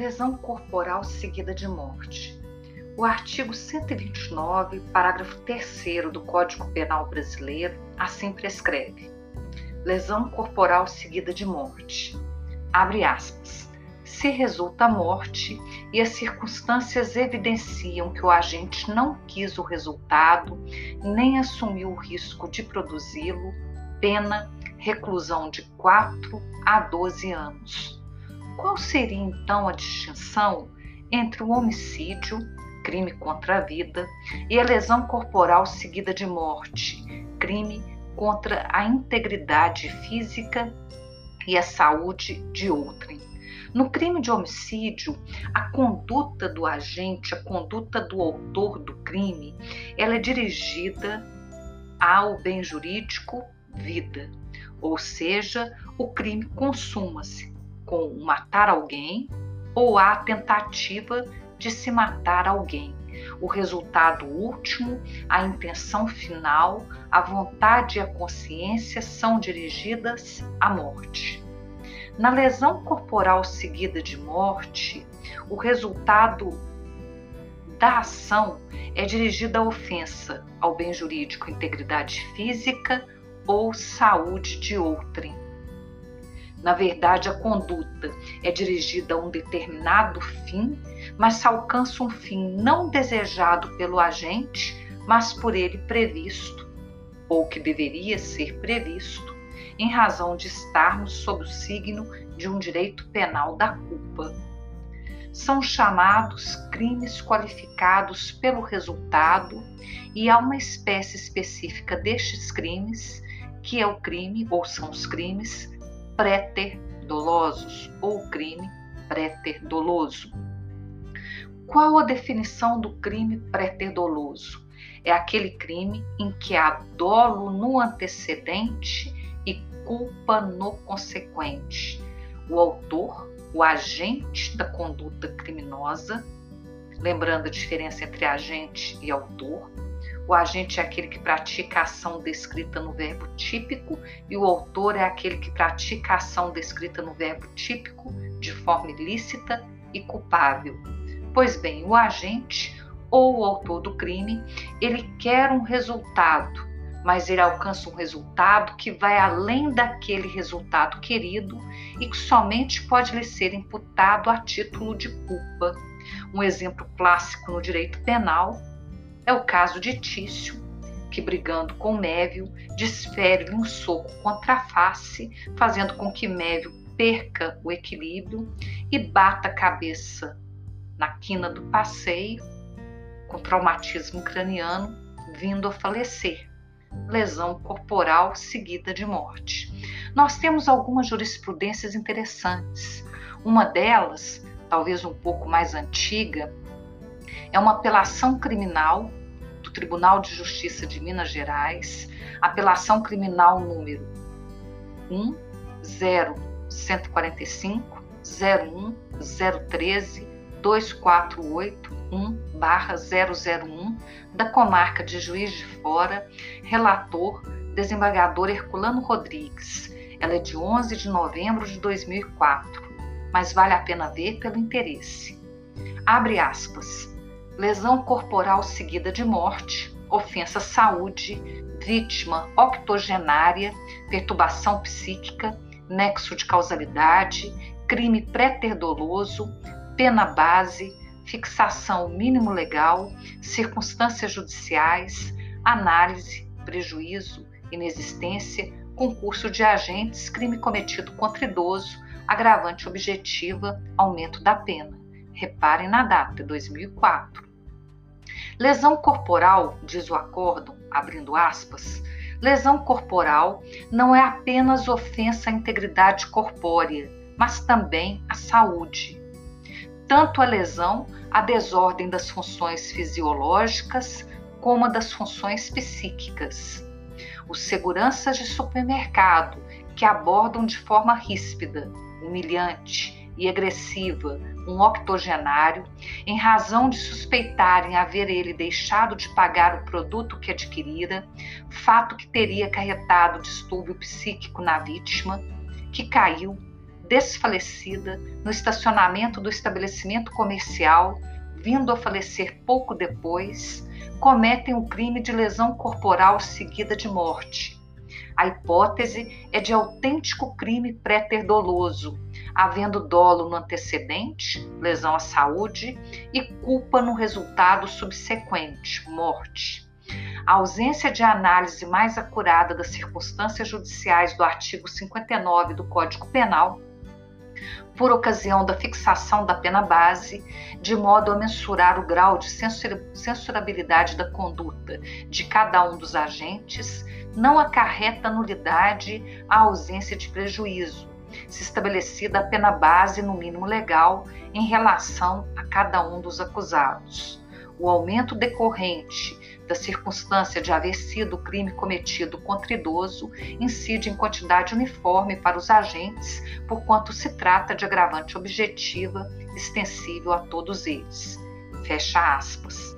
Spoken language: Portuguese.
Lesão corporal seguida de morte. O artigo 129, parágrafo 3 do Código Penal Brasileiro assim prescreve: lesão corporal seguida de morte. Abre aspas. Se resulta a morte e as circunstâncias evidenciam que o agente não quis o resultado nem assumiu o risco de produzi-lo, pena reclusão de 4 a 12 anos qual seria então a distinção entre o homicídio, crime contra a vida, e a lesão corporal seguida de morte, crime contra a integridade física e a saúde de outrem? No crime de homicídio, a conduta do agente, a conduta do autor do crime, ela é dirigida ao bem jurídico vida, ou seja, o crime consuma-se com matar alguém ou a tentativa de se matar alguém. O resultado último, a intenção final, a vontade e a consciência são dirigidas à morte. Na lesão corporal seguida de morte, o resultado da ação é dirigido à ofensa ao bem jurídico, integridade física ou saúde de outrem na verdade, a conduta é dirigida a um determinado fim, mas se alcança um fim não desejado pelo agente, mas por ele previsto, ou que deveria ser previsto, em razão de estarmos sob o signo de um direito penal da culpa. São chamados crimes qualificados pelo resultado, e há uma espécie específica destes crimes, que é o crime, ou são os crimes, préter-dolosos ou crime préter-doloso. Qual a definição do crime préter-doloso? É aquele crime em que há dolo no antecedente e culpa no consequente. O autor, o agente da conduta criminosa, lembrando a diferença entre agente e autor, o agente é aquele que pratica a ação descrita no verbo típico e o autor é aquele que pratica a ação descrita no verbo típico de forma ilícita e culpável. Pois bem, o agente ou o autor do crime, ele quer um resultado, mas ele alcança um resultado que vai além daquele resultado querido e que somente pode lhe ser imputado a título de culpa. Um exemplo clássico no direito penal é o caso de Tício, que brigando com Mévio, desfere-lhe um soco contra a face, fazendo com que Mévio perca o equilíbrio e bata a cabeça na quina do passeio, com traumatismo craniano, vindo a falecer. Lesão corporal seguida de morte. Nós temos algumas jurisprudências interessantes. Uma delas, talvez um pouco mais antiga, é uma apelação criminal do Tribunal de Justiça de Minas Gerais, apelação criminal número 10145 01 013 2481 001 da comarca de Juiz de Fora, relator desembargador Herculano Rodrigues. Ela é de 11 de novembro de 2004, mas vale a pena ver pelo interesse. Abre aspas lesão corporal seguida de morte, ofensa à saúde, vítima octogenária, perturbação psíquica, nexo de causalidade, crime pré-terdoloso, pena base, fixação mínimo legal, circunstâncias judiciais, análise, prejuízo, inexistência, concurso de agentes, crime cometido contra idoso, agravante objetiva, aumento da pena. Reparem na data, 2004. Lesão corporal, diz o acórdão, abrindo aspas, lesão corporal não é apenas ofensa à integridade corpórea, mas também à saúde. Tanto a lesão, a desordem das funções fisiológicas, como a das funções psíquicas. Os seguranças de supermercado que abordam de forma ríspida, humilhante e agressiva um octogenário, em razão de suspeitarem haver ele deixado de pagar o produto que adquirira, fato que teria acarretado distúrbio psíquico na vítima, que caiu, desfalecida no estacionamento do estabelecimento comercial, vindo a falecer pouco depois, cometem o crime de lesão corporal seguida de morte. A hipótese é de autêntico crime pré-ter-doloso, havendo dolo no antecedente, lesão à saúde, e culpa no resultado subsequente, morte. A ausência de análise mais acurada das circunstâncias judiciais do artigo 59 do Código Penal, por ocasião da fixação da pena base, de modo a mensurar o grau de censurabilidade da conduta de cada um dos agentes, não acarreta nulidade a ausência de prejuízo, se estabelecida a pena base no mínimo legal em relação a cada um dos acusados. O aumento decorrente da circunstância de haver sido crime cometido contra idoso incide em quantidade uniforme para os agentes, porquanto se trata de agravante objetiva extensível a todos eles. Fecha aspas.